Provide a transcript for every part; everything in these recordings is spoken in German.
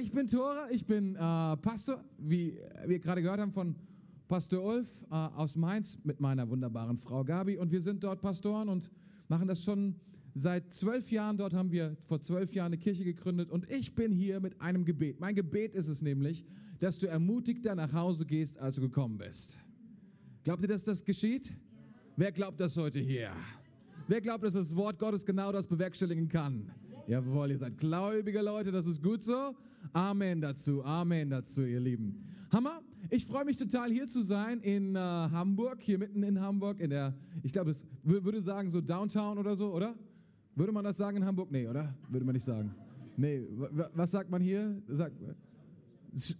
Ich bin Tore, ich bin äh, Pastor, wie wir gerade gehört haben von Pastor Ulf äh, aus Mainz mit meiner wunderbaren Frau Gabi. Und wir sind dort Pastoren und machen das schon seit zwölf Jahren. Dort haben wir vor zwölf Jahren eine Kirche gegründet. Und ich bin hier mit einem Gebet. Mein Gebet ist es nämlich, dass du ermutigter nach Hause gehst, als du gekommen bist. Glaubt ihr, dass das geschieht? Wer glaubt das heute hier? Wer glaubt, dass das Wort Gottes genau das bewerkstelligen kann? Jawohl, ihr seid gläubige Leute, das ist gut so. Amen dazu, Amen dazu, ihr Lieben. Hammer. Ich freue mich total hier zu sein in äh, Hamburg, hier mitten in Hamburg, in der, ich glaube, es würde sagen so Downtown oder so, oder? Würde man das sagen in Hamburg? Nee, oder? Würde man nicht sagen. Nee, was sagt man hier? Sagt,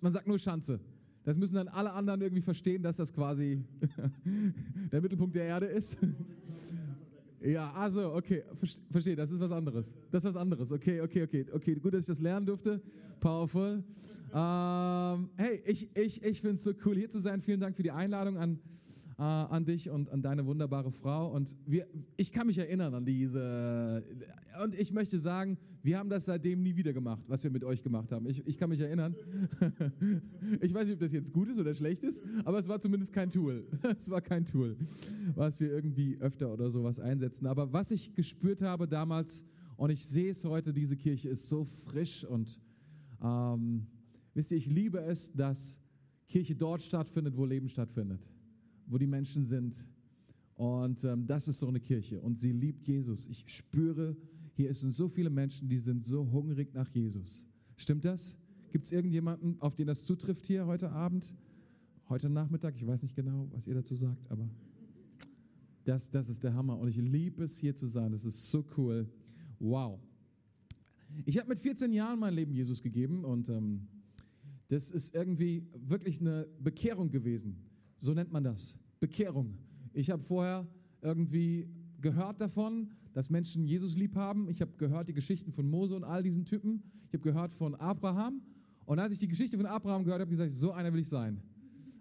man sagt nur Schanze. Das müssen dann alle anderen irgendwie verstehen, dass das quasi der Mittelpunkt der Erde ist. Ja, also, okay, verstehe, das ist was anderes. Das ist was anderes. Okay, okay, okay, okay. Gut, dass ich das lernen durfte. Powerful. Ähm, hey, ich, ich, ich finde es so cool, hier zu sein. Vielen Dank für die Einladung an äh, an dich und an deine wunderbare Frau. Und wir, ich kann mich erinnern an diese. Und ich möchte sagen, wir haben das seitdem nie wieder gemacht, was wir mit euch gemacht haben. Ich, ich kann mich erinnern. ich weiß nicht, ob das jetzt gut ist oder schlecht ist, aber es war zumindest kein Tool. es war kein Tool, was wir irgendwie öfter oder sowas einsetzen. Aber was ich gespürt habe damals, und ich sehe es heute, diese Kirche ist so frisch und ähm, wisst ihr, ich liebe es, dass Kirche dort stattfindet, wo Leben stattfindet wo die Menschen sind. Und ähm, das ist so eine Kirche. Und sie liebt Jesus. Ich spüre, hier sind so viele Menschen, die sind so hungrig nach Jesus. Stimmt das? Gibt es irgendjemanden, auf den das zutrifft hier heute Abend? Heute Nachmittag? Ich weiß nicht genau, was ihr dazu sagt, aber das, das ist der Hammer. Und ich liebe es, hier zu sein. Das ist so cool. Wow. Ich habe mit 14 Jahren mein Leben Jesus gegeben und ähm, das ist irgendwie wirklich eine Bekehrung gewesen. So nennt man das. Bekehrung. Ich habe vorher irgendwie gehört davon, dass Menschen Jesus lieb haben. Ich habe gehört die Geschichten von Mose und all diesen Typen. Ich habe gehört von Abraham. Und als ich die Geschichte von Abraham gehört habe, habe ich gesagt, so einer will ich sein.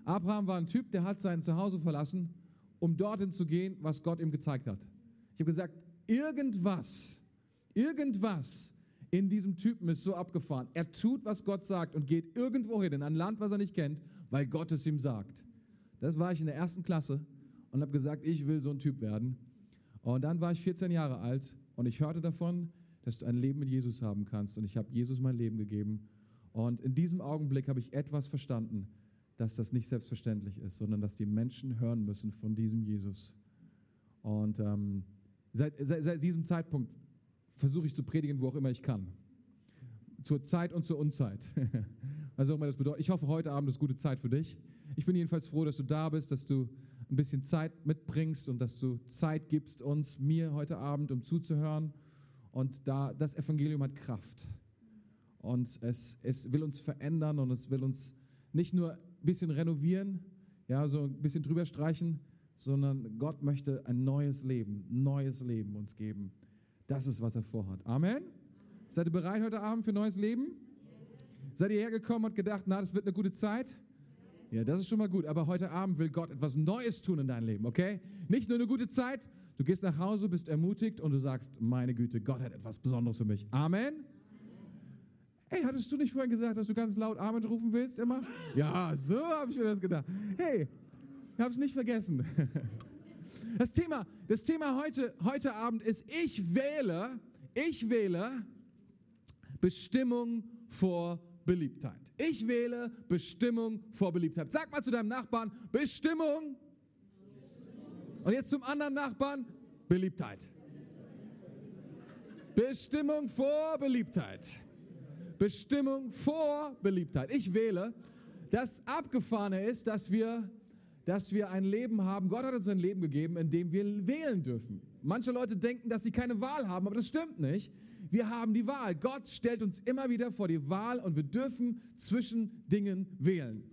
Abraham war ein Typ, der hat sein Zuhause verlassen, um dorthin zu gehen, was Gott ihm gezeigt hat. Ich habe gesagt, irgendwas, irgendwas in diesem Typen ist so abgefahren. Er tut, was Gott sagt und geht irgendwo hin, in ein Land, was er nicht kennt, weil Gott es ihm sagt. Das war ich in der ersten Klasse und habe gesagt, ich will so ein Typ werden. Und dann war ich 14 Jahre alt und ich hörte davon, dass du ein Leben mit Jesus haben kannst. Und ich habe Jesus mein Leben gegeben. Und in diesem Augenblick habe ich etwas verstanden, dass das nicht selbstverständlich ist, sondern dass die Menschen hören müssen von diesem Jesus. Und ähm, seit, seit, seit diesem Zeitpunkt versuche ich zu predigen, wo auch immer ich kann. Zur Zeit und zur Unzeit. Was auch immer das bedeutet. Ich hoffe, heute Abend ist gute Zeit für dich. Ich bin jedenfalls froh, dass du da bist, dass du ein bisschen Zeit mitbringst und dass du Zeit gibst uns, mir heute Abend, um zuzuhören. Und da das Evangelium hat Kraft. Und es, es will uns verändern und es will uns nicht nur ein bisschen renovieren, ja, so ein bisschen drüber streichen, sondern Gott möchte ein neues Leben, neues Leben uns geben. Das ist, was er vorhat. Amen. Seid ihr bereit heute Abend für neues Leben? Seid ihr hergekommen und gedacht, na, das wird eine gute Zeit? Ja, das ist schon mal gut. Aber heute Abend will Gott etwas Neues tun in deinem Leben, okay? Nicht nur eine gute Zeit. Du gehst nach Hause, bist ermutigt und du sagst, meine Güte, Gott hat etwas Besonderes für mich. Amen. Hey, hattest du nicht vorhin gesagt, dass du ganz laut Amen rufen willst immer? Ja, so habe ich mir das gedacht. Hey, ich habe es nicht vergessen. Das Thema, das Thema heute, heute Abend ist, ich wähle, ich wähle Bestimmung vor Beliebtheit. Ich wähle Bestimmung vor Beliebtheit. Sag mal zu deinem Nachbarn, Bestimmung. Und jetzt zum anderen Nachbarn, Beliebtheit. Bestimmung vor Beliebtheit. Bestimmung vor Beliebtheit. Ich wähle. Das Abgefahrene ist, dass wir, dass wir ein Leben haben. Gott hat uns ein Leben gegeben, in dem wir wählen dürfen. Manche Leute denken, dass sie keine Wahl haben, aber das stimmt nicht. Wir haben die Wahl. Gott stellt uns immer wieder vor die Wahl und wir dürfen zwischen Dingen wählen.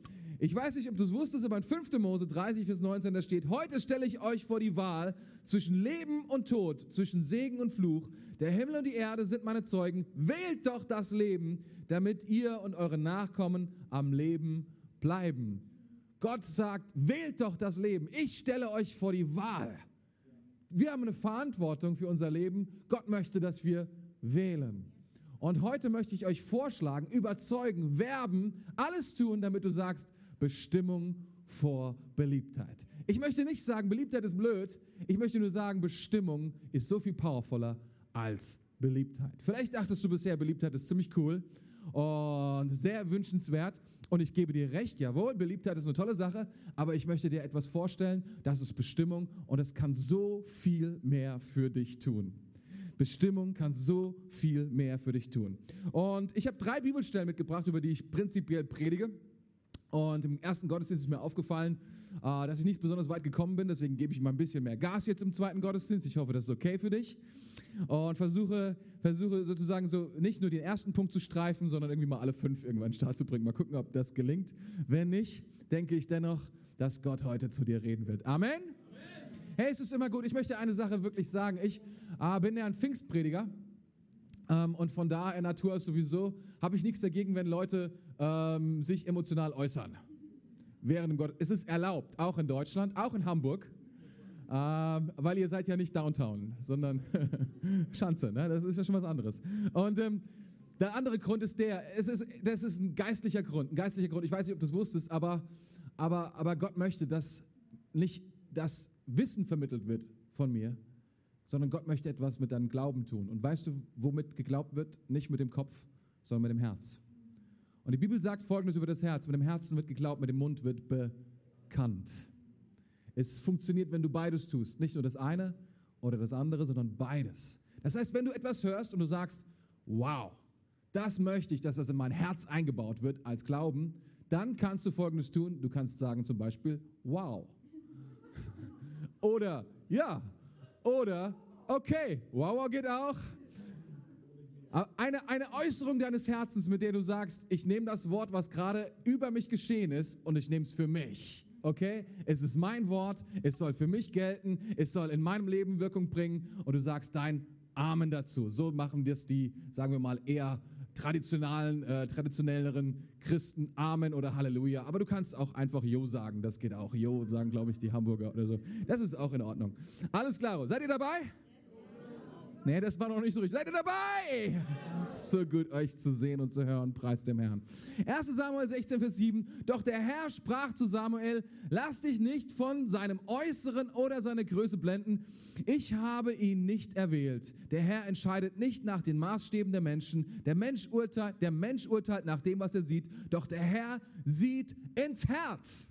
Ich weiß nicht, ob du es wusstest, aber in 5. Mose 30 bis 19, da steht, heute stelle ich euch vor die Wahl zwischen Leben und Tod, zwischen Segen und Fluch. Der Himmel und die Erde sind meine Zeugen. Wählt doch das Leben, damit ihr und eure Nachkommen am Leben bleiben. Gott sagt, wählt doch das Leben. Ich stelle euch vor die Wahl. Wir haben eine Verantwortung für unser Leben. Gott möchte, dass wir wählen. Und heute möchte ich euch vorschlagen, überzeugen, werben, alles tun, damit du sagst, Bestimmung vor Beliebtheit. Ich möchte nicht sagen, Beliebtheit ist blöd. Ich möchte nur sagen, Bestimmung ist so viel powervoller als Beliebtheit. Vielleicht dachtest du bisher, Beliebtheit ist ziemlich cool und sehr wünschenswert. Und ich gebe dir recht, jawohl, Beliebtheit ist eine tolle Sache, aber ich möchte dir etwas vorstellen, das ist Bestimmung und es kann so viel mehr für dich tun. Bestimmung kann so viel mehr für dich tun. Und ich habe drei Bibelstellen mitgebracht, über die ich prinzipiell predige. Und im ersten Gottesdienst ist mir aufgefallen, äh, dass ich nicht besonders weit gekommen bin. Deswegen gebe ich mal ein bisschen mehr Gas jetzt im zweiten Gottesdienst. Ich hoffe, das ist okay für dich. Und versuche, versuche sozusagen so nicht nur den ersten Punkt zu streifen, sondern irgendwie mal alle fünf irgendwann Start zu bringen. Mal gucken, ob das gelingt. Wenn nicht, denke ich dennoch, dass Gott heute zu dir reden wird. Amen. Hey, es ist immer gut. Ich möchte eine Sache wirklich sagen. Ich äh, bin ja ein Pfingstprediger. Ähm, und von da in Natur sowieso habe ich nichts dagegen, wenn Leute ähm, sich emotional äußern. Während Gott, es ist erlaubt, auch in Deutschland, auch in Hamburg, ähm, weil ihr seid ja nicht Downtown, sondern Schanze, ne? das ist ja schon was anderes. Und ähm, der andere Grund ist der, es ist, das ist ein geistlicher Grund, ein geistlicher Grund. Ich weiß nicht, ob du es wusstest, aber, aber, aber Gott möchte, dass nicht das Wissen vermittelt wird von mir, sondern Gott möchte etwas mit deinem Glauben tun. Und weißt du, womit geglaubt wird? Nicht mit dem Kopf, sondern mit dem Herz. Und die Bibel sagt Folgendes über das Herz. Mit dem Herzen wird geglaubt, mit dem Mund wird bekannt. Es funktioniert, wenn du beides tust. Nicht nur das eine oder das andere, sondern beides. Das heißt, wenn du etwas hörst und du sagst, wow, das möchte ich, dass das in mein Herz eingebaut wird als Glauben, dann kannst du Folgendes tun. Du kannst sagen zum Beispiel, wow. Oder ja. Oder okay, wow geht auch. Eine, eine Äußerung deines Herzens, mit der du sagst, ich nehme das Wort, was gerade über mich geschehen ist, und ich nehme es für mich. Okay? Es ist mein Wort, es soll für mich gelten, es soll in meinem Leben Wirkung bringen und du sagst dein Amen dazu. So machen das die, sagen wir mal, eher traditionellen, äh, traditionelleren Christen Amen oder Halleluja. Aber du kannst auch einfach Jo sagen, das geht auch. Jo sagen, glaube ich, die Hamburger oder so. Das ist auch in Ordnung. Alles klar. Seid ihr dabei? Nee, das war noch nicht so richtig. Seid ihr dabei? So gut, euch zu sehen und zu hören. Preis dem Herrn. 1 Samuel 16, Vers 7. Doch der Herr sprach zu Samuel, lass dich nicht von seinem Äußeren oder seiner Größe blenden. Ich habe ihn nicht erwählt. Der Herr entscheidet nicht nach den Maßstäben der Menschen. Der Mensch urteilt, der Mensch urteilt nach dem, was er sieht. Doch der Herr sieht ins Herz.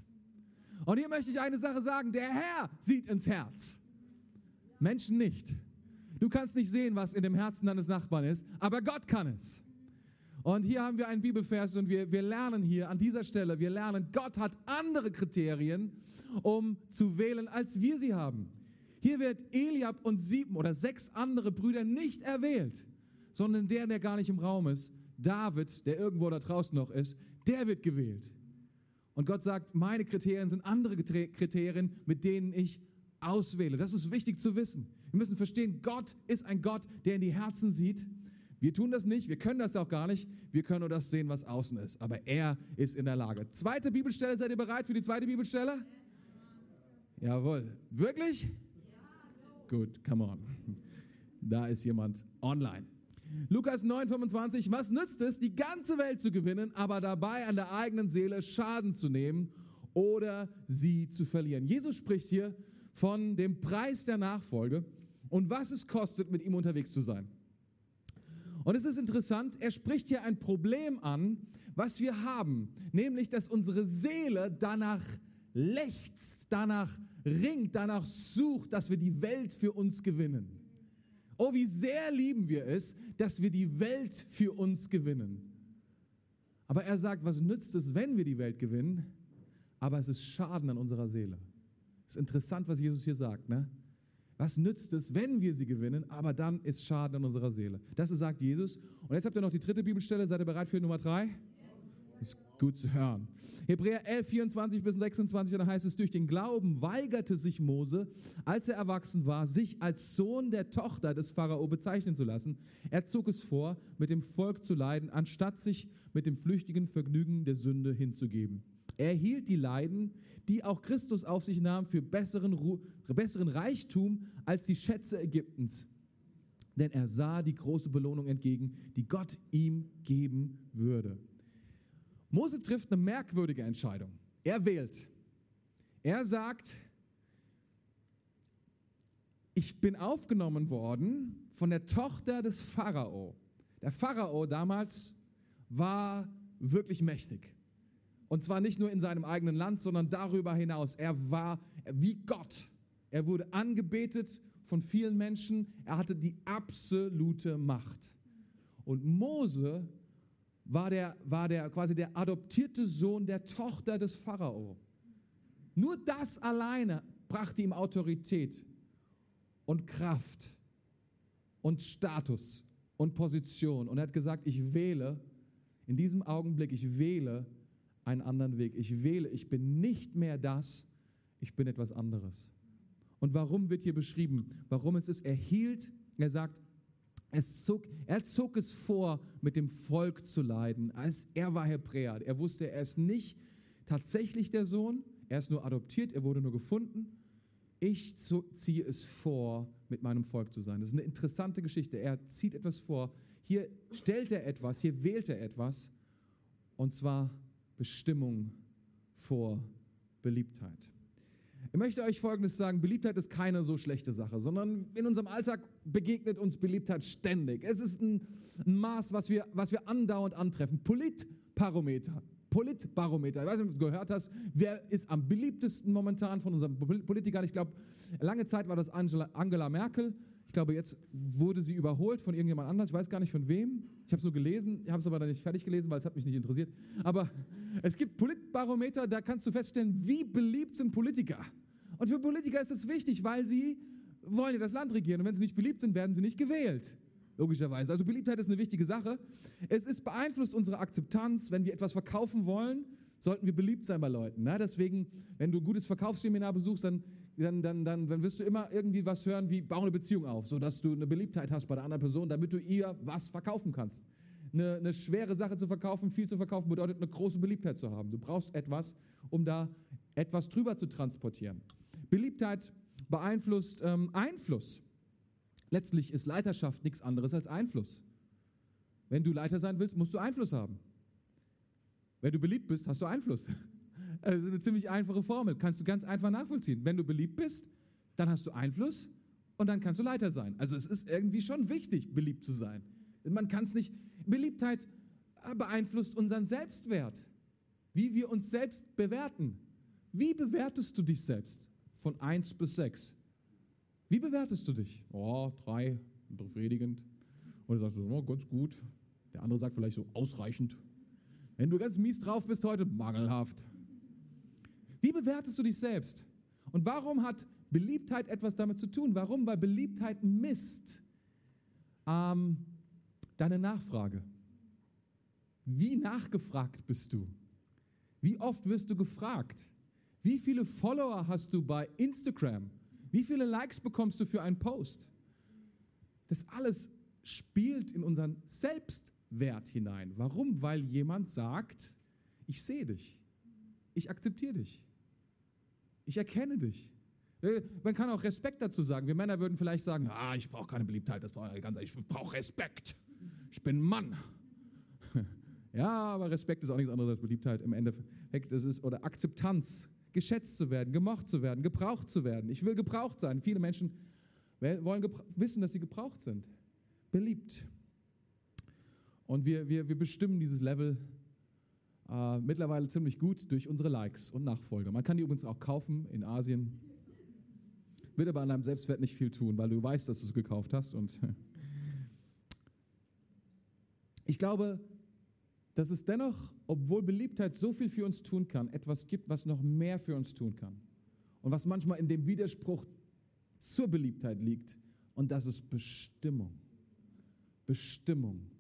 Und hier möchte ich eine Sache sagen. Der Herr sieht ins Herz. Menschen nicht. Du kannst nicht sehen, was in dem Herzen deines Nachbarn ist, aber Gott kann es. Und hier haben wir einen Bibelvers und wir, wir lernen hier an dieser Stelle, wir lernen, Gott hat andere Kriterien, um zu wählen, als wir sie haben. Hier wird Eliab und sieben oder sechs andere Brüder nicht erwählt, sondern der, der gar nicht im Raum ist, David, der irgendwo da draußen noch ist, der wird gewählt. Und Gott sagt, meine Kriterien sind andere Kriterien, mit denen ich auswähle. Das ist wichtig zu wissen. Wir müssen verstehen, Gott ist ein Gott, der in die Herzen sieht. Wir tun das nicht, wir können das auch gar nicht. Wir können nur das sehen, was außen ist. Aber er ist in der Lage. Zweite Bibelstelle, seid ihr bereit für die zweite Bibelstelle? Jawohl. Wirklich? Ja. Gut, come on. Da ist jemand online. Lukas 9,25. Was nützt es, die ganze Welt zu gewinnen, aber dabei an der eigenen Seele Schaden zu nehmen oder sie zu verlieren? Jesus spricht hier von dem Preis der Nachfolge und was es kostet, mit ihm unterwegs zu sein. Und es ist interessant, er spricht hier ein Problem an, was wir haben, nämlich dass unsere Seele danach lechzt, danach ringt, danach sucht, dass wir die Welt für uns gewinnen. Oh, wie sehr lieben wir es, dass wir die Welt für uns gewinnen. Aber er sagt, was nützt es, wenn wir die Welt gewinnen? Aber es ist Schaden an unserer Seele. Es ist interessant, was Jesus hier sagt. Ne? Was nützt es, wenn wir sie gewinnen, aber dann ist Schaden an unserer Seele. Das sagt Jesus. Und jetzt habt ihr noch die dritte Bibelstelle. Seid ihr bereit für Nummer drei? Ist gut zu hören. Hebräer 11, 24 bis 26, da heißt es, durch den Glauben weigerte sich Mose, als er erwachsen war, sich als Sohn der Tochter des Pharao bezeichnen zu lassen. Er zog es vor, mit dem Volk zu leiden, anstatt sich mit dem flüchtigen Vergnügen der Sünde hinzugeben. Er hielt die Leiden, die auch Christus auf sich nahm, für besseren, besseren Reichtum als die Schätze Ägyptens. denn er sah die große Belohnung entgegen, die Gott ihm geben würde. Mose trifft eine merkwürdige Entscheidung. Er wählt. Er sagt, ich bin aufgenommen worden von der Tochter des Pharao. Der Pharao damals war wirklich mächtig. Und zwar nicht nur in seinem eigenen Land, sondern darüber hinaus. Er war wie Gott. Er wurde angebetet von vielen Menschen. Er hatte die absolute Macht. Und Mose war der, war der quasi der adoptierte Sohn der Tochter des Pharao. Nur das alleine brachte ihm Autorität und Kraft und Status und Position. Und er hat gesagt, ich wähle in diesem Augenblick, ich wähle einen anderen Weg. Ich wähle, ich bin nicht mehr das, ich bin etwas anderes. Und warum wird hier beschrieben? Warum es ist, er hielt, er sagt, zog, er zog es vor, mit dem Volk zu leiden. Als er war Hebräer. Er wusste, er ist nicht tatsächlich der Sohn, er ist nur adoptiert, er wurde nur gefunden. Ich ziehe es vor, mit meinem Volk zu sein. Das ist eine interessante Geschichte. Er zieht etwas vor. Hier stellt er etwas, hier wählt er etwas. Und zwar Bestimmung vor Beliebtheit. Ich möchte euch Folgendes sagen, Beliebtheit ist keine so schlechte Sache, sondern in unserem Alltag begegnet uns Beliebtheit ständig. Es ist ein, Maß, was wir, was wir andauernd antreffen. Politbarometer. Politbarometer. Ich weiß nicht, ob du gehört hast, wer ist am beliebtesten momentan von unseren Politikern? Ich glaube, lange Zeit war das Angela, Angela Merkel. Glaube, jetzt wurde sie überholt von irgendjemand anders. Ich weiß gar nicht von wem. Ich habe es nur gelesen, ich habe es aber dann nicht fertig gelesen, weil es hat mich nicht interessiert. Aber es gibt Politbarometer, da kannst du feststellen, wie beliebt sind Politiker. Und für Politiker ist es wichtig, weil sie wollen ja das Land regieren. Und wenn sie nicht beliebt sind, werden sie nicht gewählt. Logischerweise. Also Beliebtheit ist eine wichtige Sache. Es ist beeinflusst unsere Akzeptanz. Wenn wir etwas verkaufen wollen, sollten wir beliebt sein bei Leuten. Ne? Deswegen, wenn du ein gutes Verkaufsseminar besuchst, dann dann, dann, dann, dann wirst du immer irgendwie was hören wie, bau eine Beziehung auf, sodass du eine Beliebtheit hast bei der anderen Person, damit du ihr was verkaufen kannst. Eine, eine schwere Sache zu verkaufen, viel zu verkaufen, bedeutet eine große Beliebtheit zu haben. Du brauchst etwas, um da etwas drüber zu transportieren. Beliebtheit beeinflusst ähm, Einfluss. Letztlich ist Leiterschaft nichts anderes als Einfluss. Wenn du Leiter sein willst, musst du Einfluss haben. Wenn du beliebt bist, hast du Einfluss. Also eine ziemlich einfache Formel, kannst du ganz einfach nachvollziehen. Wenn du beliebt bist, dann hast du Einfluss und dann kannst du Leiter sein. Also es ist irgendwie schon wichtig, beliebt zu sein. Man kann es nicht, Beliebtheit beeinflusst unseren Selbstwert, wie wir uns selbst bewerten. Wie bewertest du dich selbst von 1 bis 6? Wie bewertest du dich? Oh, drei, befriedigend. Oder sagst du, oh, ganz gut. Der andere sagt vielleicht so ausreichend. Wenn du ganz mies drauf bist heute, mangelhaft. Wie bewertest du dich selbst? Und warum hat Beliebtheit etwas damit zu tun? Warum? Weil Beliebtheit misst ähm, deine Nachfrage. Wie nachgefragt bist du? Wie oft wirst du gefragt? Wie viele Follower hast du bei Instagram? Wie viele Likes bekommst du für einen Post? Das alles spielt in unseren Selbstwert hinein. Warum? Weil jemand sagt, ich sehe dich, ich akzeptiere dich. Ich erkenne dich. Äh, man kann auch Respekt dazu sagen. Wir Männer würden vielleicht sagen, ah, ich brauche keine Beliebtheit, das brauche ich ganz ich brauche Respekt. Ich bin Mann. Ja, aber Respekt ist auch nichts anderes als Beliebtheit im Endeffekt. Es ist oder Akzeptanz, geschätzt zu werden, gemocht zu werden, gebraucht zu werden. Ich will gebraucht sein. Viele Menschen wollen wissen, dass sie gebraucht sind. Beliebt. Und wir, wir, wir bestimmen dieses Level äh, mittlerweile ziemlich gut durch unsere Likes und Nachfolger. Man kann die übrigens auch kaufen in Asien. Wird aber an deinem Selbstwert nicht viel tun, weil du weißt, dass du es gekauft hast. Und ich glaube, dass es dennoch, obwohl Beliebtheit so viel für uns tun kann, etwas gibt, was noch mehr für uns tun kann. Und was manchmal in dem Widerspruch zur Beliebtheit liegt. Und das ist Bestimmung. Bestimmung.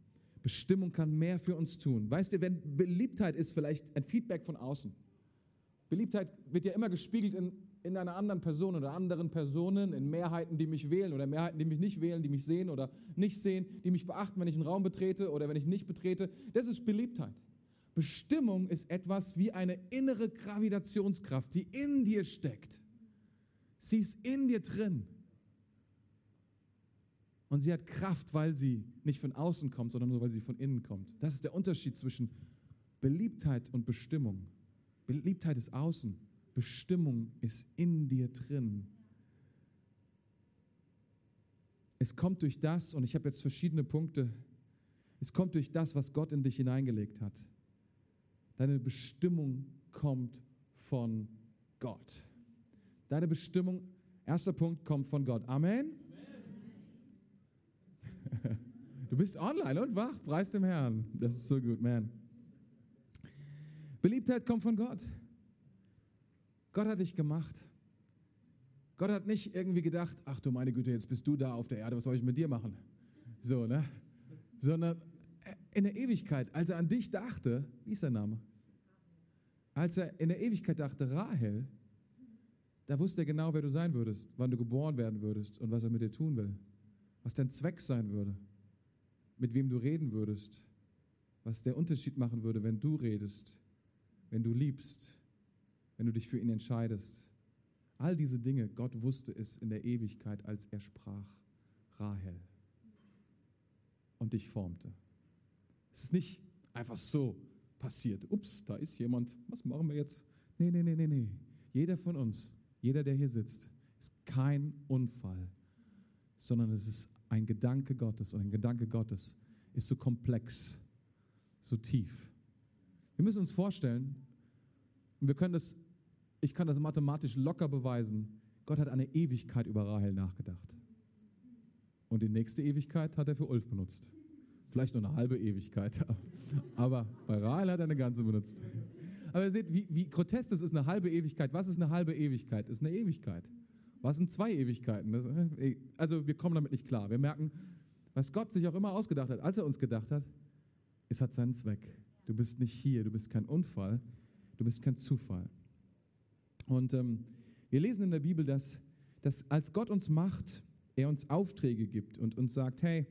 Bestimmung kann mehr für uns tun. Weißt du, wenn Beliebtheit ist vielleicht ein Feedback von außen. Beliebtheit wird ja immer gespiegelt in, in einer anderen Person oder anderen Personen, in Mehrheiten, die mich wählen oder Mehrheiten, die mich nicht wählen, die mich sehen oder nicht sehen, die mich beachten, wenn ich einen Raum betrete oder wenn ich nicht betrete. Das ist Beliebtheit. Bestimmung ist etwas wie eine innere Gravitationskraft, die in dir steckt. Sie ist in dir drin. Und sie hat Kraft, weil sie nicht von außen kommt, sondern nur weil sie von innen kommt. Das ist der Unterschied zwischen Beliebtheit und Bestimmung. Beliebtheit ist außen, Bestimmung ist in dir drin. Es kommt durch das, und ich habe jetzt verschiedene Punkte, es kommt durch das, was Gott in dich hineingelegt hat. Deine Bestimmung kommt von Gott. Deine Bestimmung, erster Punkt, kommt von Gott. Amen. Du bist online und wach, preis dem Herrn. Das ist so gut, man. Beliebtheit kommt von Gott. Gott hat dich gemacht. Gott hat nicht irgendwie gedacht, ach du meine Güte, jetzt bist du da auf der Erde, was soll ich mit dir machen? So, ne? Sondern in der Ewigkeit, als er an dich dachte, wie ist sein Name? Als er in der Ewigkeit dachte, Rahel, da wusste er genau, wer du sein würdest, wann du geboren werden würdest und was er mit dir tun will, was dein Zweck sein würde, mit wem du reden würdest, was der Unterschied machen würde, wenn du redest, wenn du liebst, wenn du dich für ihn entscheidest. All diese Dinge, Gott wusste es in der Ewigkeit, als er sprach, Rahel, und dich formte. Es ist nicht einfach so passiert. Ups, da ist jemand, was machen wir jetzt? Nee, nee, nee, nee, nee. Jeder von uns, jeder, der hier sitzt, ist kein Unfall, sondern es ist ein Gedanke Gottes und ein Gedanke Gottes ist so komplex, so tief. Wir müssen uns vorstellen, und wir können das, ich kann das mathematisch locker beweisen, Gott hat eine Ewigkeit über Rahel nachgedacht. Und die nächste Ewigkeit hat er für Ulf benutzt. Vielleicht nur eine halbe Ewigkeit. Aber bei Rahel hat er eine ganze benutzt. Aber ihr seht, wie, wie grotesk das ist, eine halbe Ewigkeit. Was ist eine halbe Ewigkeit? Ist eine Ewigkeit. Was sind zwei Ewigkeiten? Das, äh, also wir kommen damit nicht klar. Wir merken, was Gott sich auch immer ausgedacht hat, als er uns gedacht hat, es hat seinen Zweck. Du bist nicht hier, du bist kein Unfall, du bist kein Zufall. Und ähm, wir lesen in der Bibel, dass, dass als Gott uns macht, er uns Aufträge gibt und uns sagt, hey,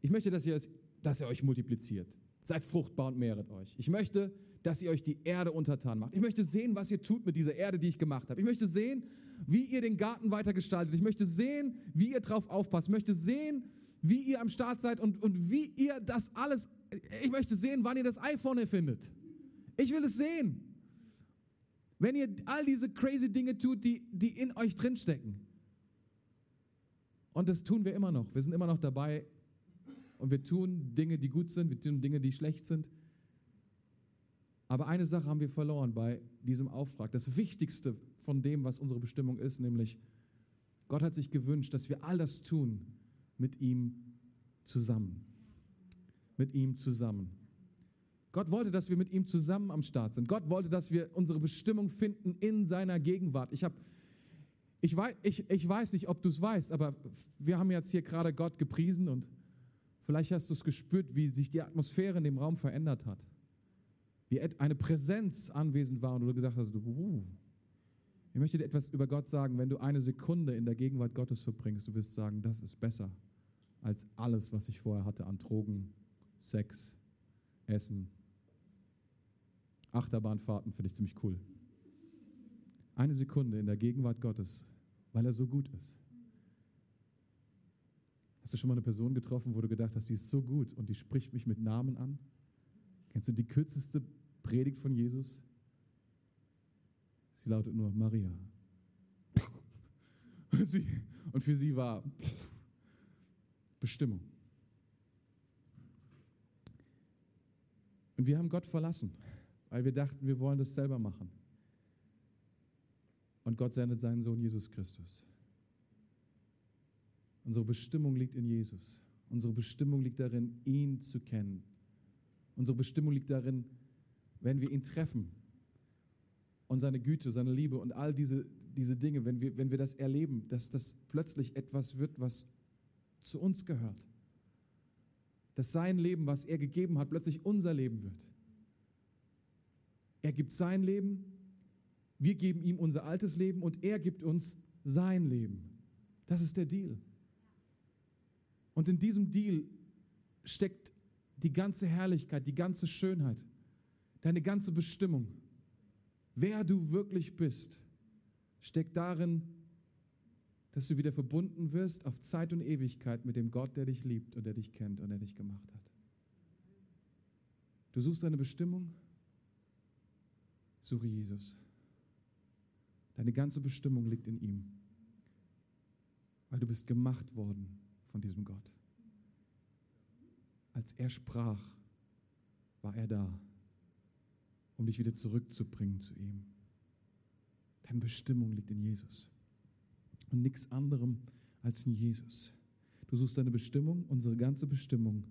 ich möchte, dass ihr, dass ihr euch multipliziert. Seid fruchtbar und mehret euch. Ich möchte, dass ihr euch die Erde untertan macht. Ich möchte sehen, was ihr tut mit dieser Erde, die ich gemacht habe. Ich möchte sehen, wie ihr den Garten weiter gestaltet. Ich möchte sehen, wie ihr drauf aufpasst. Ich möchte sehen, wie ihr am Start seid und, und wie ihr das alles, ich möchte sehen, wann ihr das iPhone erfindet. Ich will es sehen. Wenn ihr all diese crazy Dinge tut, die, die in euch drinstecken. Und das tun wir immer noch. Wir sind immer noch dabei, und wir tun Dinge, die gut sind, wir tun Dinge, die schlecht sind. Aber eine Sache haben wir verloren bei diesem Auftrag. Das Wichtigste von dem, was unsere Bestimmung ist, nämlich Gott hat sich gewünscht, dass wir all das tun mit ihm zusammen. Mit ihm zusammen. Gott wollte, dass wir mit ihm zusammen am Start sind. Gott wollte, dass wir unsere Bestimmung finden in seiner Gegenwart. Ich, hab, ich, weiß, ich, ich weiß nicht, ob du es weißt, aber wir haben jetzt hier gerade Gott gepriesen und Vielleicht hast du es gespürt, wie sich die Atmosphäre in dem Raum verändert hat. Wie eine Präsenz anwesend war und du gesagt hast, uh, ich möchte dir etwas über Gott sagen. Wenn du eine Sekunde in der Gegenwart Gottes verbringst, du wirst sagen, das ist besser als alles, was ich vorher hatte an Drogen, Sex, Essen, Achterbahnfahrten, finde ich ziemlich cool. Eine Sekunde in der Gegenwart Gottes, weil er so gut ist. Hast du schon mal eine Person getroffen, wo du gedacht hast, die ist so gut und die spricht mich mit Namen an? Kennst du die kürzeste Predigt von Jesus? Sie lautet nur Maria. Und, sie, und für sie war Bestimmung. Und wir haben Gott verlassen, weil wir dachten, wir wollen das selber machen. Und Gott sendet seinen Sohn Jesus Christus. Unsere Bestimmung liegt in Jesus. Unsere Bestimmung liegt darin, ihn zu kennen. Unsere Bestimmung liegt darin, wenn wir ihn treffen und seine Güte, seine Liebe und all diese, diese Dinge, wenn wir, wenn wir das erleben, dass das plötzlich etwas wird, was zu uns gehört. Dass sein Leben, was er gegeben hat, plötzlich unser Leben wird. Er gibt sein Leben, wir geben ihm unser altes Leben und er gibt uns sein Leben. Das ist der Deal. Und in diesem Deal steckt die ganze Herrlichkeit, die ganze Schönheit, deine ganze Bestimmung. Wer du wirklich bist, steckt darin, dass du wieder verbunden wirst auf Zeit und Ewigkeit mit dem Gott, der dich liebt und der dich kennt und der dich gemacht hat. Du suchst deine Bestimmung, suche Jesus. Deine ganze Bestimmung liegt in ihm, weil du bist gemacht worden von diesem Gott. Als er sprach, war er da, um dich wieder zurückzubringen zu ihm. Deine Bestimmung liegt in Jesus und nichts anderem als in Jesus. Du suchst deine Bestimmung, unsere ganze Bestimmung.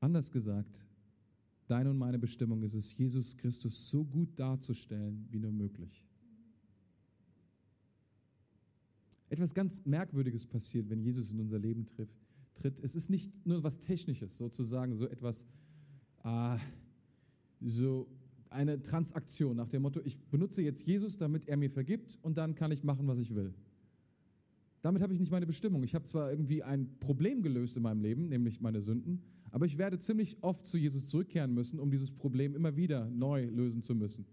Anders gesagt, deine und meine Bestimmung ist es, Jesus Christus so gut darzustellen wie nur möglich. Etwas ganz Merkwürdiges passiert, wenn Jesus in unser Leben trifft, tritt. Es ist nicht nur was Technisches, sozusagen, so etwas äh, so eine Transaktion nach dem Motto, ich benutze jetzt Jesus, damit er mir vergibt und dann kann ich machen, was ich will. Damit habe ich nicht meine Bestimmung. Ich habe zwar irgendwie ein Problem gelöst in meinem Leben, nämlich meine Sünden, aber ich werde ziemlich oft zu Jesus zurückkehren müssen, um dieses Problem immer wieder neu lösen zu müssen.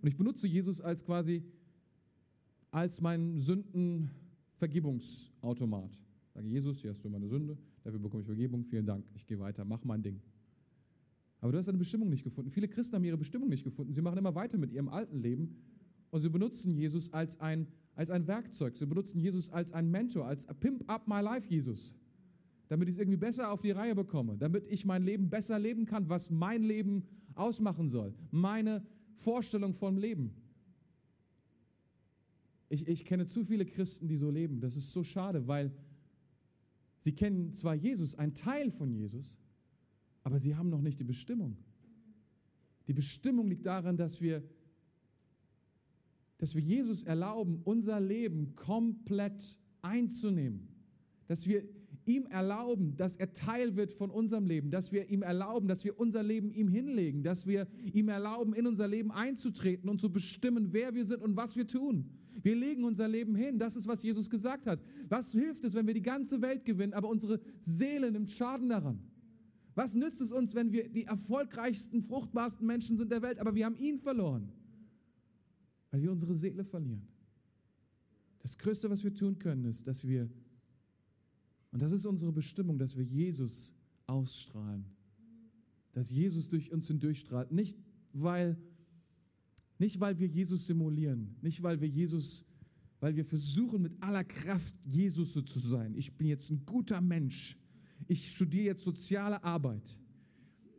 Und ich benutze Jesus als quasi als mein Sündenvergebungsautomat. Sage Jesus, hier hast du meine Sünde, dafür bekomme ich Vergebung, vielen Dank, ich gehe weiter, mach mein Ding. Aber du hast deine Bestimmung nicht gefunden. Viele Christen haben ihre Bestimmung nicht gefunden. Sie machen immer weiter mit ihrem alten Leben und sie benutzen Jesus als ein, als ein Werkzeug. Sie benutzen Jesus als ein Mentor, als Pimp up my life Jesus. Damit ich es irgendwie besser auf die Reihe bekomme, damit ich mein Leben besser leben kann, was mein Leben ausmachen soll. Meine Vorstellung vom Leben. Ich, ich kenne zu viele Christen, die so leben. Das ist so schade, weil sie kennen zwar Jesus, ein Teil von Jesus, aber sie haben noch nicht die Bestimmung. Die Bestimmung liegt darin, dass wir, dass wir Jesus erlauben, unser Leben komplett einzunehmen. Dass wir ihm erlauben, dass er Teil wird von unserem Leben, dass wir ihm erlauben, dass wir unser Leben ihm hinlegen, dass wir ihm erlauben, in unser Leben einzutreten und zu bestimmen, wer wir sind und was wir tun. Wir legen unser Leben hin. Das ist, was Jesus gesagt hat. Was hilft es, wenn wir die ganze Welt gewinnen, aber unsere Seele nimmt Schaden daran? Was nützt es uns, wenn wir die erfolgreichsten, fruchtbarsten Menschen sind der Welt, aber wir haben ihn verloren? Weil wir unsere Seele verlieren. Das Größte, was wir tun können, ist, dass wir, und das ist unsere Bestimmung, dass wir Jesus ausstrahlen. Dass Jesus durch uns hindurchstrahlt. Nicht weil, nicht weil wir Jesus simulieren, nicht weil wir Jesus, weil wir versuchen mit aller Kraft Jesus so zu sein. Ich bin jetzt ein guter Mensch ich studiere jetzt soziale Arbeit.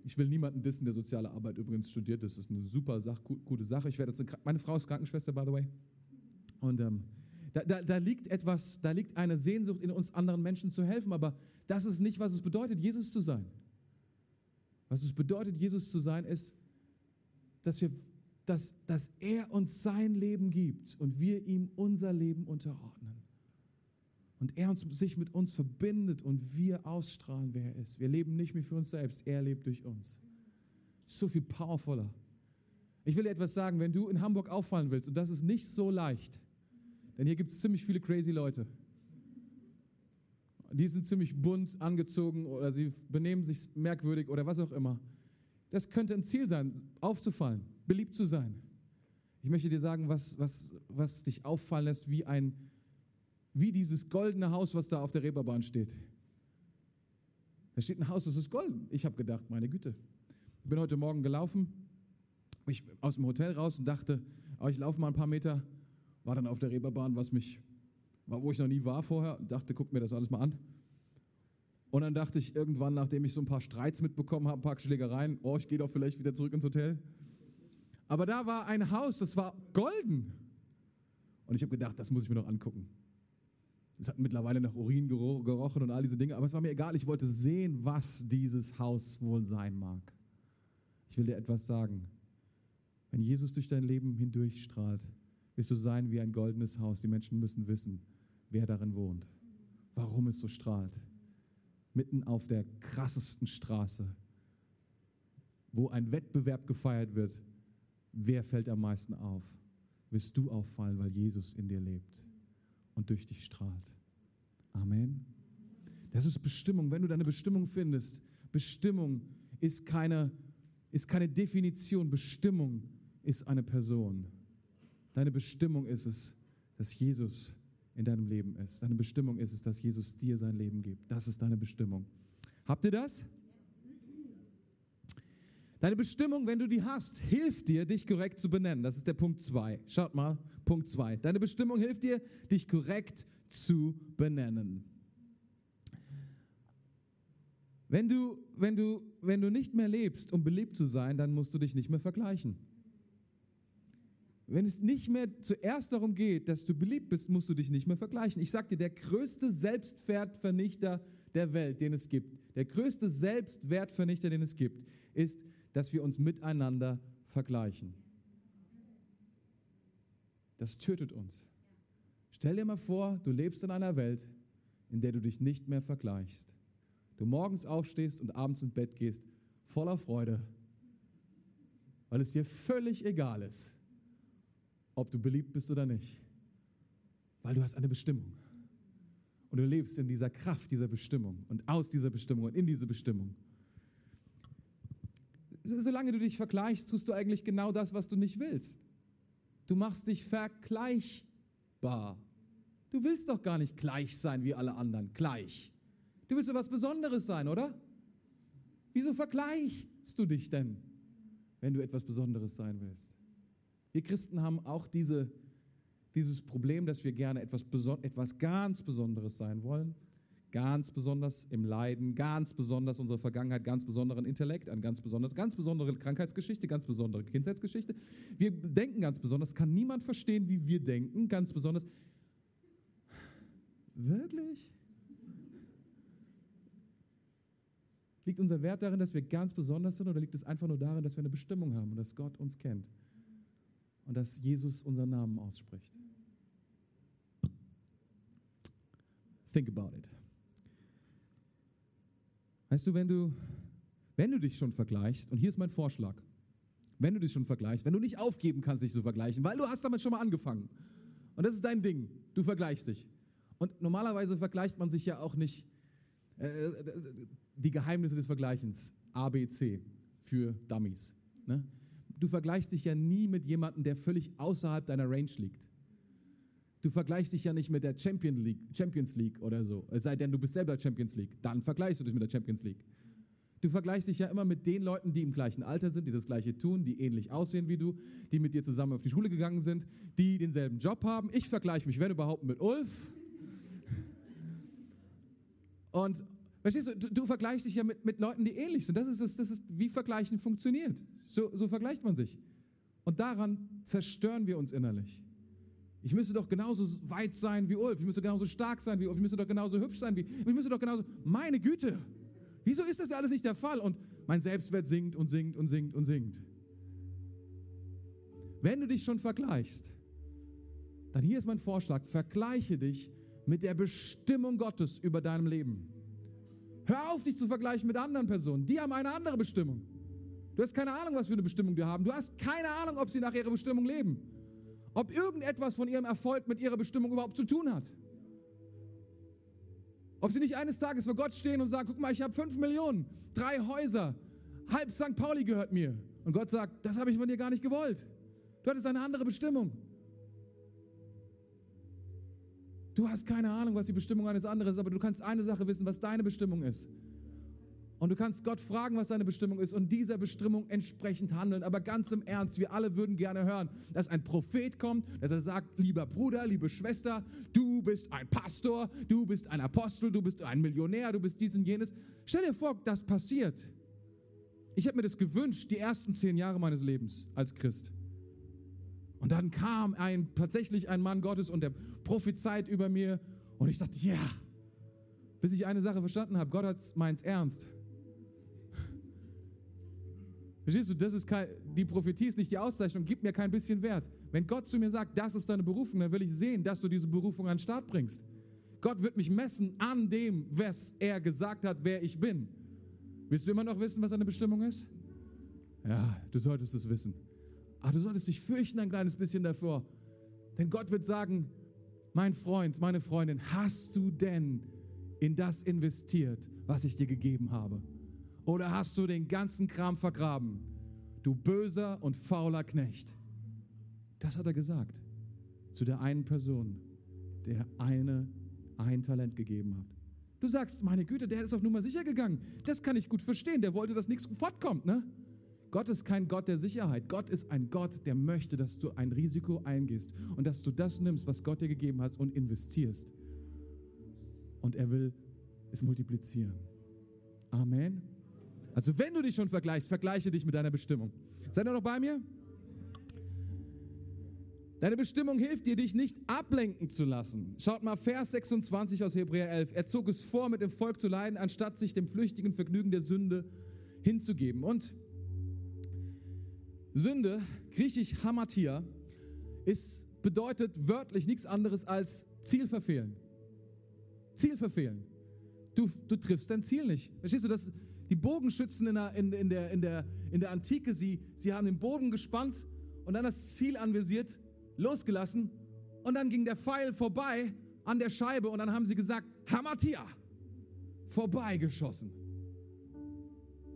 Ich will niemanden dissen, der soziale Arbeit übrigens studiert. Das ist eine super Sache, gute Sache. Ich werde jetzt eine, meine Frau ist Krankenschwester, by the way. Und ähm, da, da, da, liegt etwas, da liegt eine Sehnsucht in uns, anderen Menschen zu helfen. Aber das ist nicht, was es bedeutet, Jesus zu sein. Was es bedeutet, Jesus zu sein, ist, dass, wir, dass, dass er uns sein Leben gibt und wir ihm unser Leben unterordnen und er uns, sich mit uns verbindet und wir ausstrahlen, wer er ist. Wir leben nicht mehr für uns selbst, er lebt durch uns. So viel powervoller. Ich will dir etwas sagen, wenn du in Hamburg auffallen willst, und das ist nicht so leicht, denn hier gibt es ziemlich viele crazy Leute. Die sind ziemlich bunt angezogen oder sie benehmen sich merkwürdig oder was auch immer. Das könnte ein Ziel sein, aufzufallen, beliebt zu sein. Ich möchte dir sagen, was, was, was dich auffallen lässt wie ein wie dieses goldene Haus, was da auf der Reeperbahn steht. Da steht ein Haus, das ist golden. Ich habe gedacht, meine Güte. Ich bin heute Morgen gelaufen, ich aus dem Hotel raus und dachte, oh, ich laufe mal ein paar Meter, war dann auf der Reeperbahn, was mich, wo ich noch nie war vorher, dachte, guck mir das alles mal an. Und dann dachte ich irgendwann, nachdem ich so ein paar Streits mitbekommen habe, ein paar Schlägereien, oh, ich gehe doch vielleicht wieder zurück ins Hotel. Aber da war ein Haus, das war golden. Und ich habe gedacht, das muss ich mir noch angucken. Es hat mittlerweile nach Urin gerochen und all diese Dinge, aber es war mir egal. Ich wollte sehen, was dieses Haus wohl sein mag. Ich will dir etwas sagen. Wenn Jesus durch dein Leben hindurchstrahlt, wirst du sein wie ein goldenes Haus. Die Menschen müssen wissen, wer darin wohnt, warum es so strahlt. Mitten auf der krassesten Straße, wo ein Wettbewerb gefeiert wird, wer fällt am meisten auf? Wirst du auffallen, weil Jesus in dir lebt und durch dich strahlt. Amen. Das ist Bestimmung. Wenn du deine Bestimmung findest, Bestimmung ist keine, ist keine Definition. Bestimmung ist eine Person. Deine Bestimmung ist es, dass Jesus in deinem Leben ist. Deine Bestimmung ist es, dass Jesus dir sein Leben gibt. Das ist deine Bestimmung. Habt ihr das? Deine Bestimmung, wenn du die hast, hilft dir, dich korrekt zu benennen. Das ist der Punkt 2. Schaut mal, Punkt 2. Deine Bestimmung hilft dir, dich korrekt zu benennen. Wenn du, wenn, du, wenn du nicht mehr lebst, um beliebt zu sein, dann musst du dich nicht mehr vergleichen. Wenn es nicht mehr zuerst darum geht, dass du beliebt bist, musst du dich nicht mehr vergleichen. Ich sage dir, der größte Selbstwertvernichter der Welt, den es gibt, der größte Selbstwertvernichter, den es gibt, ist, dass wir uns miteinander vergleichen. Das tötet uns. Stell dir mal vor, du lebst in einer Welt, in der du dich nicht mehr vergleichst. Du morgens aufstehst und abends ins Bett gehst, voller Freude, weil es dir völlig egal ist, ob du beliebt bist oder nicht, weil du hast eine Bestimmung. Und du lebst in dieser Kraft dieser Bestimmung und aus dieser Bestimmung und in diese Bestimmung solange du dich vergleichst, tust du eigentlich genau das, was du nicht willst. Du machst dich vergleichbar. Du willst doch gar nicht gleich sein wie alle anderen, gleich. Du willst doch was Besonderes sein, oder? Wieso vergleichst du dich denn, wenn du etwas Besonderes sein willst? Wir Christen haben auch diese, dieses Problem, dass wir gerne etwas, etwas ganz Besonderes sein wollen ganz besonders im Leiden, ganz besonders unsere Vergangenheit, ganz besonderen Intellekt, an ganz besonders, ganz besondere Krankheitsgeschichte, ganz besondere Kindheitsgeschichte. Wir denken ganz besonders, kann niemand verstehen, wie wir denken, ganz besonders. Wirklich? Liegt unser Wert darin, dass wir ganz besonders sind oder liegt es einfach nur darin, dass wir eine Bestimmung haben und dass Gott uns kennt und dass Jesus unseren Namen ausspricht? Think about it. Weißt du, wenn du, wenn du dich schon vergleichst, und hier ist mein Vorschlag, wenn du dich schon vergleichst, wenn du nicht aufgeben kannst, dich zu vergleichen, weil du hast damit schon mal angefangen. Und das ist dein Ding. Du vergleichst dich. Und normalerweise vergleicht man sich ja auch nicht äh, die Geheimnisse des Vergleichens, A, B, C, für Dummies. Ne? Du vergleichst dich ja nie mit jemandem, der völlig außerhalb deiner Range liegt. Du vergleichst dich ja nicht mit der Champion League, Champions League oder so, es sei denn, du bist selber Champions League. Dann vergleichst du dich mit der Champions League. Du vergleichst dich ja immer mit den Leuten, die im gleichen Alter sind, die das Gleiche tun, die ähnlich aussehen wie du, die mit dir zusammen auf die Schule gegangen sind, die denselben Job haben. Ich vergleiche mich, wenn überhaupt, mit Ulf. Und verstehst du, du, du vergleichst dich ja mit, mit Leuten, die ähnlich sind. Das ist, das, das ist, wie Vergleichen funktioniert. So, so vergleicht man sich. Und daran zerstören wir uns innerlich. Ich müsste doch genauso weit sein wie Ulf. Ich müsste genauso stark sein wie Ulf. Ich müsste doch genauso hübsch sein wie. Ich müsste doch genauso. Meine Güte! Wieso ist das alles nicht der Fall? Und mein Selbstwert sinkt und sinkt und sinkt und sinkt. Wenn du dich schon vergleichst, dann hier ist mein Vorschlag: Vergleiche dich mit der Bestimmung Gottes über deinem Leben. Hör auf, dich zu vergleichen mit anderen Personen. Die haben eine andere Bestimmung. Du hast keine Ahnung, was für eine Bestimmung die haben. Du hast keine Ahnung, ob sie nach ihrer Bestimmung leben ob irgendetwas von ihrem Erfolg mit ihrer Bestimmung überhaupt zu tun hat. Ob sie nicht eines Tages vor Gott stehen und sagen, guck mal, ich habe fünf Millionen, drei Häuser, halb St. Pauli gehört mir. Und Gott sagt, das habe ich von dir gar nicht gewollt. Du hattest eine andere Bestimmung. Du hast keine Ahnung, was die Bestimmung eines anderen ist, aber du kannst eine Sache wissen, was deine Bestimmung ist. Und du kannst Gott fragen, was seine Bestimmung ist und dieser Bestimmung entsprechend handeln. Aber ganz im Ernst, wir alle würden gerne hören, dass ein Prophet kommt, dass er sagt, lieber Bruder, liebe Schwester, du bist ein Pastor, du bist ein Apostel, du bist ein Millionär, du bist dies und jenes. Stell dir vor, das passiert. Ich habe mir das gewünscht, die ersten zehn Jahre meines Lebens als Christ. Und dann kam ein, tatsächlich ein Mann Gottes und der prophezeit über mir und ich dachte, ja, yeah. bis ich eine Sache verstanden habe, Gott meint es ernst. Verstehst du, das ist kein, die Prophetie ist nicht die Auszeichnung, gibt mir kein bisschen Wert. Wenn Gott zu mir sagt, das ist deine Berufung, dann will ich sehen, dass du diese Berufung an den Start bringst. Gott wird mich messen an dem, was er gesagt hat, wer ich bin. Willst du immer noch wissen, was deine Bestimmung ist? Ja, du solltest es wissen. Aber du solltest dich fürchten ein kleines bisschen davor. Denn Gott wird sagen, mein Freund, meine Freundin, hast du denn in das investiert, was ich dir gegeben habe? Oder hast du den ganzen Kram vergraben? du böser und fauler Knecht. Das hat er gesagt zu der einen Person, der eine ein Talent gegeben hat. Du sagst, meine Güte, der ist auf Nummer sicher gegangen. Das kann ich gut verstehen. Der wollte, dass nichts fortkommt, ne? Gott ist kein Gott der Sicherheit. Gott ist ein Gott, der möchte, dass du ein Risiko eingehst und dass du das nimmst, was Gott dir gegeben hat und investierst. Und er will es multiplizieren. Amen. Also wenn du dich schon vergleichst, vergleiche dich mit deiner Bestimmung. Seid ihr noch bei mir? Deine Bestimmung hilft dir, dich nicht ablenken zu lassen. Schaut mal Vers 26 aus Hebräer 11. Er zog es vor, mit dem Volk zu leiden, anstatt sich dem flüchtigen Vergnügen der Sünde hinzugeben. Und Sünde, griechisch Hamatia, ist, bedeutet wörtlich nichts anderes als Ziel verfehlen. Ziel verfehlen. Du, du triffst dein Ziel nicht. Verstehst du, dass die Bogenschützen in der, in, in, der, in, der, in der Antike, sie, sie haben den Bogen gespannt und dann das Ziel anvisiert losgelassen und dann ging der Pfeil vorbei an der Scheibe und dann haben sie gesagt, Hamatia, vorbeigeschossen.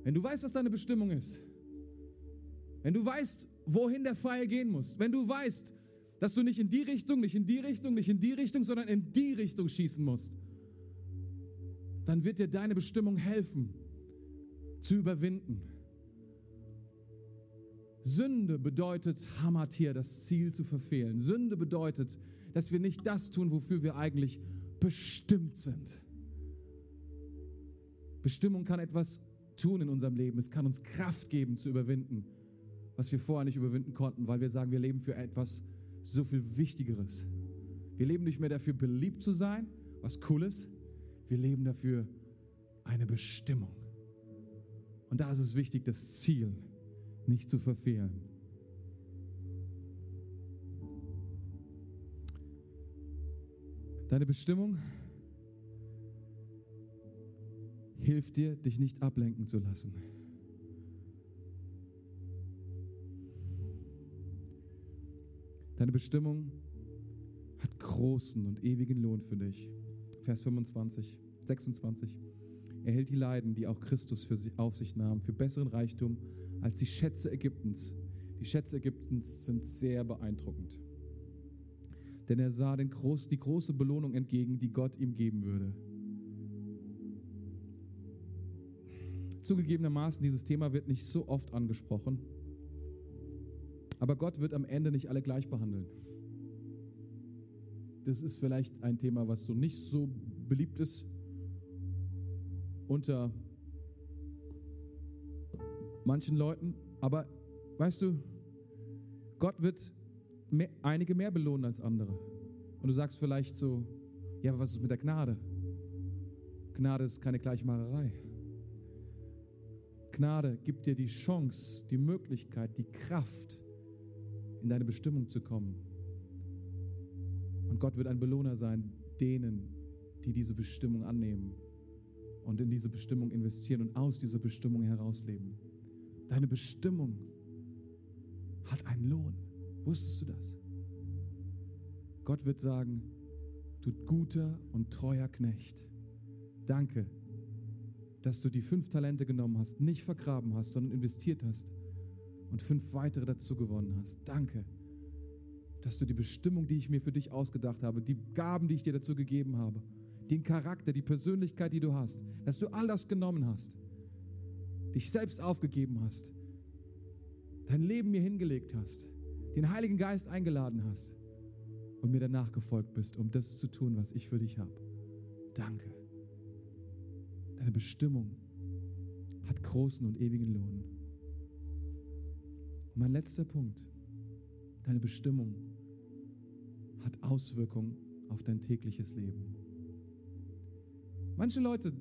Wenn du weißt, was deine Bestimmung ist, wenn du weißt, wohin der Pfeil gehen muss, wenn du weißt, dass du nicht in die Richtung, nicht in die Richtung, nicht in die Richtung, sondern in die Richtung schießen musst, dann wird dir deine Bestimmung helfen zu überwinden. Sünde bedeutet Hamatir, das Ziel zu verfehlen. Sünde bedeutet, dass wir nicht das tun, wofür wir eigentlich bestimmt sind. Bestimmung kann etwas tun in unserem Leben. Es kann uns Kraft geben zu überwinden, was wir vorher nicht überwinden konnten, weil wir sagen, wir leben für etwas so viel Wichtigeres. Wir leben nicht mehr dafür, beliebt zu sein, was cool ist. Wir leben dafür eine Bestimmung. Und da ist es wichtig, das Ziel nicht zu verfehlen. Deine Bestimmung hilft dir, dich nicht ablenken zu lassen. Deine Bestimmung hat großen und ewigen Lohn für dich. Vers 25, 26. Er hält die Leiden, die auch Christus für sich auf sich nahm, für besseren Reichtum als die Schätze Ägyptens. Die Schätze Ägyptens sind sehr beeindruckend. Denn er sah den groß, die große Belohnung entgegen, die Gott ihm geben würde. Zugegebenermaßen, dieses Thema wird nicht so oft angesprochen. Aber Gott wird am Ende nicht alle gleich behandeln. Das ist vielleicht ein Thema, was so nicht so beliebt ist unter manchen Leuten, aber weißt du, Gott wird mehr, einige mehr belohnen als andere. Und du sagst vielleicht so, ja, aber was ist mit der Gnade? Gnade ist keine Gleichmacherei. Gnade gibt dir die Chance, die Möglichkeit, die Kraft, in deine Bestimmung zu kommen. Und Gott wird ein Belohner sein, denen, die diese Bestimmung annehmen und in diese Bestimmung investieren und aus dieser Bestimmung herausleben. Deine Bestimmung hat einen Lohn. Wusstest du das? Gott wird sagen, du guter und treuer Knecht, danke, dass du die fünf Talente genommen hast, nicht vergraben hast, sondern investiert hast und fünf weitere dazu gewonnen hast. Danke, dass du die Bestimmung, die ich mir für dich ausgedacht habe, die Gaben, die ich dir dazu gegeben habe, den Charakter, die Persönlichkeit, die du hast, dass du all das genommen hast dich selbst aufgegeben hast, dein Leben mir hingelegt hast, den Heiligen Geist eingeladen hast und mir danach gefolgt bist, um das zu tun, was ich für dich habe. Danke. Deine Bestimmung hat großen und ewigen Lohn. Und mein letzter Punkt. Deine Bestimmung hat Auswirkungen auf dein tägliches Leben. Manche Leute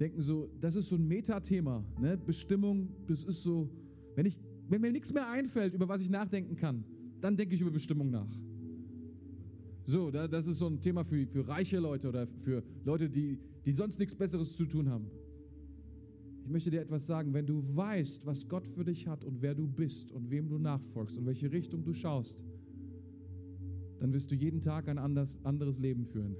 denken so, das ist so ein Metathema, ne? Bestimmung, das ist so, wenn, ich, wenn mir nichts mehr einfällt, über was ich nachdenken kann, dann denke ich über Bestimmung nach. So, das ist so ein Thema für, für reiche Leute oder für Leute, die, die sonst nichts Besseres zu tun haben. Ich möchte dir etwas sagen, wenn du weißt, was Gott für dich hat und wer du bist und wem du nachfolgst und welche Richtung du schaust, dann wirst du jeden Tag ein anders, anderes Leben führen.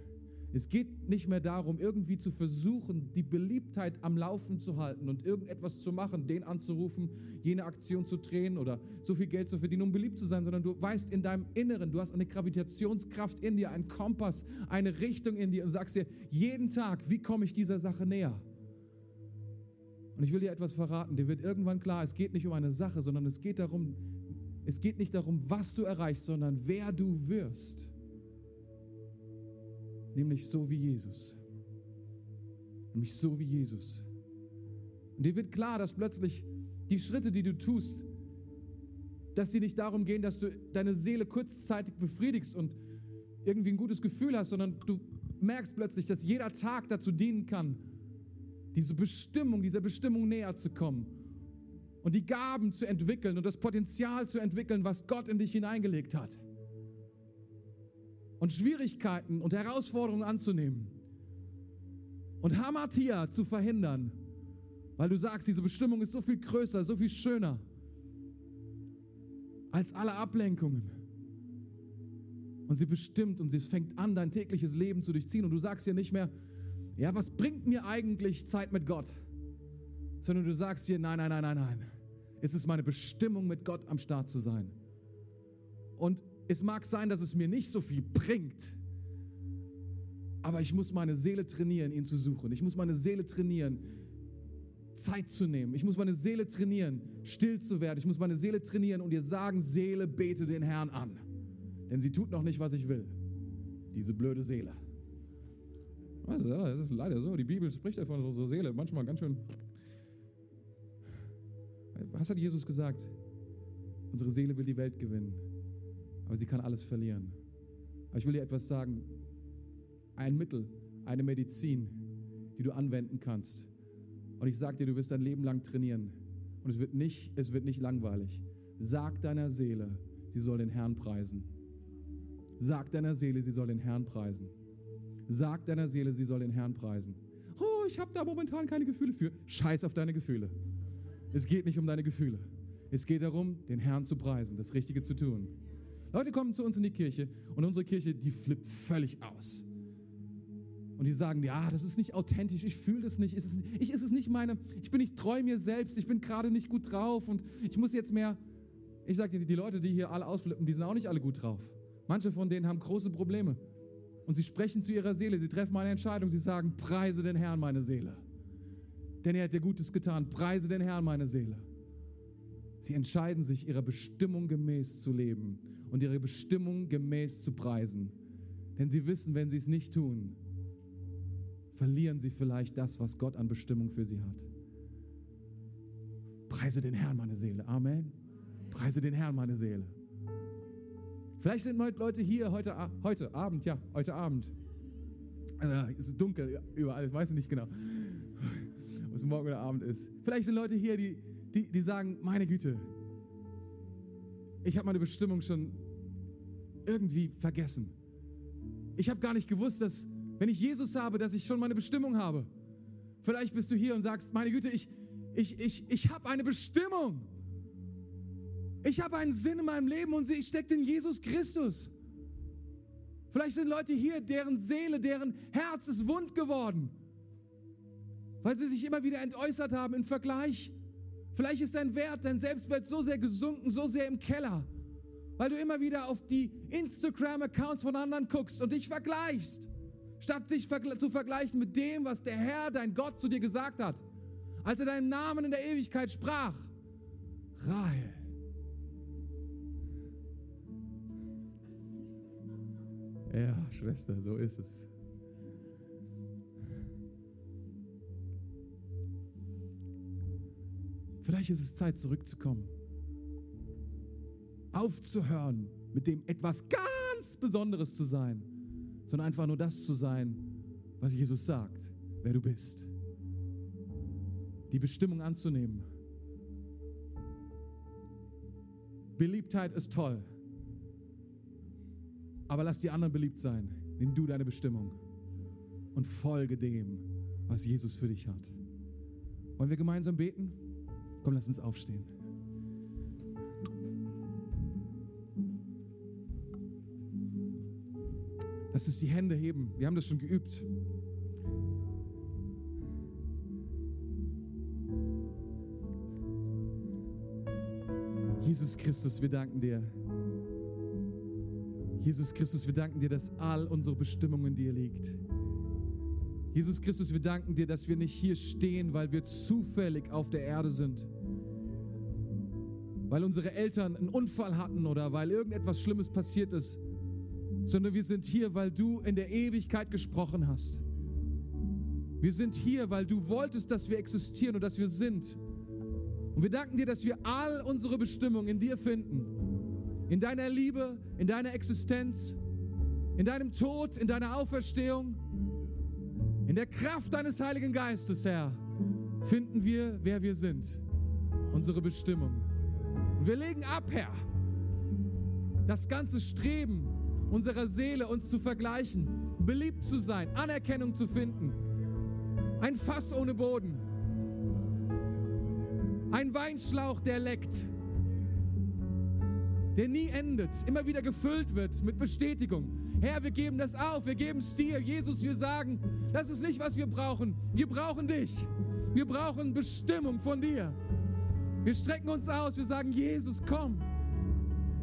Es geht nicht mehr darum, irgendwie zu versuchen, die Beliebtheit am Laufen zu halten und irgendetwas zu machen, den anzurufen, jene Aktion zu drehen oder so viel Geld zu verdienen, um beliebt zu sein, sondern du weißt in deinem Inneren, du hast eine Gravitationskraft in dir, einen Kompass, eine Richtung in dir und sagst dir jeden Tag, wie komme ich dieser Sache näher? Und ich will dir etwas verraten, dir wird irgendwann klar, es geht nicht um eine Sache, sondern es geht darum, es geht nicht darum, was du erreichst, sondern wer du wirst nämlich so wie Jesus. Nämlich so wie Jesus. Und dir wird klar, dass plötzlich die Schritte, die du tust, dass sie nicht darum gehen, dass du deine Seele kurzzeitig befriedigst und irgendwie ein gutes Gefühl hast, sondern du merkst plötzlich, dass jeder Tag dazu dienen kann, diese Bestimmung, dieser Bestimmung näher zu kommen und die Gaben zu entwickeln und das Potenzial zu entwickeln, was Gott in dich hineingelegt hat und Schwierigkeiten und Herausforderungen anzunehmen und Hamatia zu verhindern, weil du sagst, diese Bestimmung ist so viel größer, so viel schöner als alle Ablenkungen. Und sie bestimmt und sie fängt an, dein tägliches Leben zu durchziehen. Und du sagst dir nicht mehr, ja, was bringt mir eigentlich Zeit mit Gott? Sondern du sagst dir, nein, nein, nein, nein, nein. Es ist meine Bestimmung, mit Gott am Start zu sein. Und es mag sein, dass es mir nicht so viel bringt, aber ich muss meine Seele trainieren, ihn zu suchen. Ich muss meine Seele trainieren, Zeit zu nehmen. Ich muss meine Seele trainieren, still zu werden. Ich muss meine Seele trainieren und ihr sagen, Seele, bete den Herrn an. Denn sie tut noch nicht, was ich will. Diese blöde Seele. Also, das ist leider so. Die Bibel spricht davon, unsere Seele manchmal ganz schön. Was hat Jesus gesagt? Unsere Seele will die Welt gewinnen aber sie kann alles verlieren. Aber ich will dir etwas sagen. Ein Mittel, eine Medizin, die du anwenden kannst. Und ich sage dir, du wirst dein Leben lang trainieren. Und es wird nicht, es wird nicht langweilig. Sag deiner Seele, sie soll den Herrn preisen. Sag deiner Seele, sie soll den Herrn preisen. Sag deiner Seele, sie soll den Herrn preisen. Oh, ich habe da momentan keine Gefühle für. Scheiß auf deine Gefühle. Es geht nicht um deine Gefühle. Es geht darum, den Herrn zu preisen, das Richtige zu tun. Leute kommen zu uns in die Kirche und unsere Kirche, die flippt völlig aus. Und die sagen, ja, das ist nicht authentisch, ich fühle das nicht, ist es, ich ist es nicht meine, ich bin nicht treu mir selbst, ich bin gerade nicht gut drauf und ich muss jetzt mehr. Ich sage dir, die Leute, die hier alle ausflippen, die sind auch nicht alle gut drauf. Manche von denen haben große Probleme. Und sie sprechen zu ihrer Seele, sie treffen eine Entscheidung, sie sagen, preise den Herrn, meine Seele. Denn er hat dir Gutes getan, preise den Herrn, meine Seele. Sie entscheiden sich, ihrer Bestimmung gemäß zu leben und ihre Bestimmung gemäß zu preisen. Denn sie wissen, wenn sie es nicht tun, verlieren sie vielleicht das, was Gott an Bestimmung für sie hat. Preise den Herrn, meine Seele. Amen. Preise den Herrn, meine Seele. Vielleicht sind Leute hier heute, heute Abend, ja, heute Abend. Also, es ist dunkel überall, ich weiß nicht genau, was morgen oder Abend ist. Vielleicht sind Leute hier, die, die, die sagen, meine Güte, ich habe meine Bestimmung schon irgendwie vergessen. Ich habe gar nicht gewusst, dass wenn ich Jesus habe, dass ich schon meine Bestimmung habe. Vielleicht bist du hier und sagst, meine Güte, ich, ich, ich, ich habe eine Bestimmung. Ich habe einen Sinn in meinem Leben und sie steckt in Jesus Christus. Vielleicht sind Leute hier, deren Seele, deren Herz ist wund geworden, weil sie sich immer wieder entäußert haben im Vergleich Vielleicht ist dein Wert, dein Selbstwert so sehr gesunken, so sehr im Keller, weil du immer wieder auf die Instagram-Accounts von anderen guckst und dich vergleichst, statt dich zu vergleichen mit dem, was der Herr, dein Gott, zu dir gesagt hat, als er deinen Namen in der Ewigkeit sprach. Rahel. Ja, Schwester, so ist es. Vielleicht ist es Zeit, zurückzukommen. Aufzuhören, mit dem etwas ganz Besonderes zu sein, sondern einfach nur das zu sein, was Jesus sagt, wer du bist. Die Bestimmung anzunehmen. Beliebtheit ist toll. Aber lass die anderen beliebt sein. Nimm du deine Bestimmung und folge dem, was Jesus für dich hat. Wollen wir gemeinsam beten? Komm, lass uns aufstehen. Lass uns die Hände heben. Wir haben das schon geübt. Jesus Christus, wir danken dir. Jesus Christus, wir danken dir, dass all unsere Bestimmung in dir liegt. Jesus Christus, wir danken dir, dass wir nicht hier stehen, weil wir zufällig auf der Erde sind, weil unsere Eltern einen Unfall hatten oder weil irgendetwas Schlimmes passiert ist, sondern wir sind hier, weil du in der Ewigkeit gesprochen hast. Wir sind hier, weil du wolltest, dass wir existieren und dass wir sind. Und wir danken dir, dass wir all unsere Bestimmung in dir finden. In deiner Liebe, in deiner Existenz, in deinem Tod, in deiner Auferstehung, in der Kraft deines Heiligen Geistes, Herr, finden wir, wer wir sind. Unsere Bestimmung. Und wir legen ab, Herr, das ganze Streben unserer Seele, uns zu vergleichen, beliebt zu sein, Anerkennung zu finden. Ein Fass ohne Boden ein Weinschlauch, der leckt, der nie endet, immer wieder gefüllt wird mit Bestätigung. Herr, wir geben das auf, wir geben es dir. Jesus, wir sagen, das ist nicht, was wir brauchen. Wir brauchen dich. Wir brauchen Bestimmung von dir. Wir strecken uns aus, wir sagen, Jesus, komm.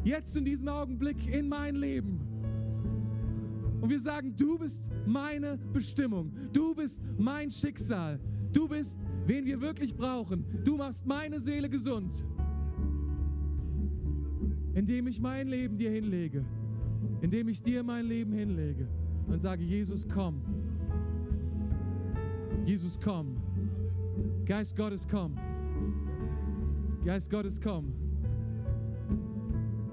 Jetzt in diesem Augenblick in mein Leben. Und wir sagen, du bist meine Bestimmung. Du bist mein Schicksal. Du bist wen wir wirklich brauchen. Du machst meine Seele gesund, indem ich mein Leben dir hinlege, indem ich dir mein Leben hinlege und sage, Jesus, komm. Jesus, komm. Geist Gottes, komm. Geist Gottes, komm.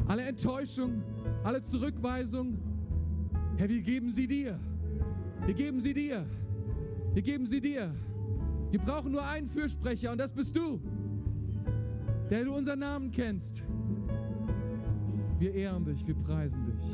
Alle Enttäuschung, alle Zurückweisung, Herr, wir geben sie dir. Wir geben sie dir. Wir geben sie dir. Wir brauchen nur einen Fürsprecher und das bist du, der du unseren Namen kennst. Wir ehren dich, wir preisen dich.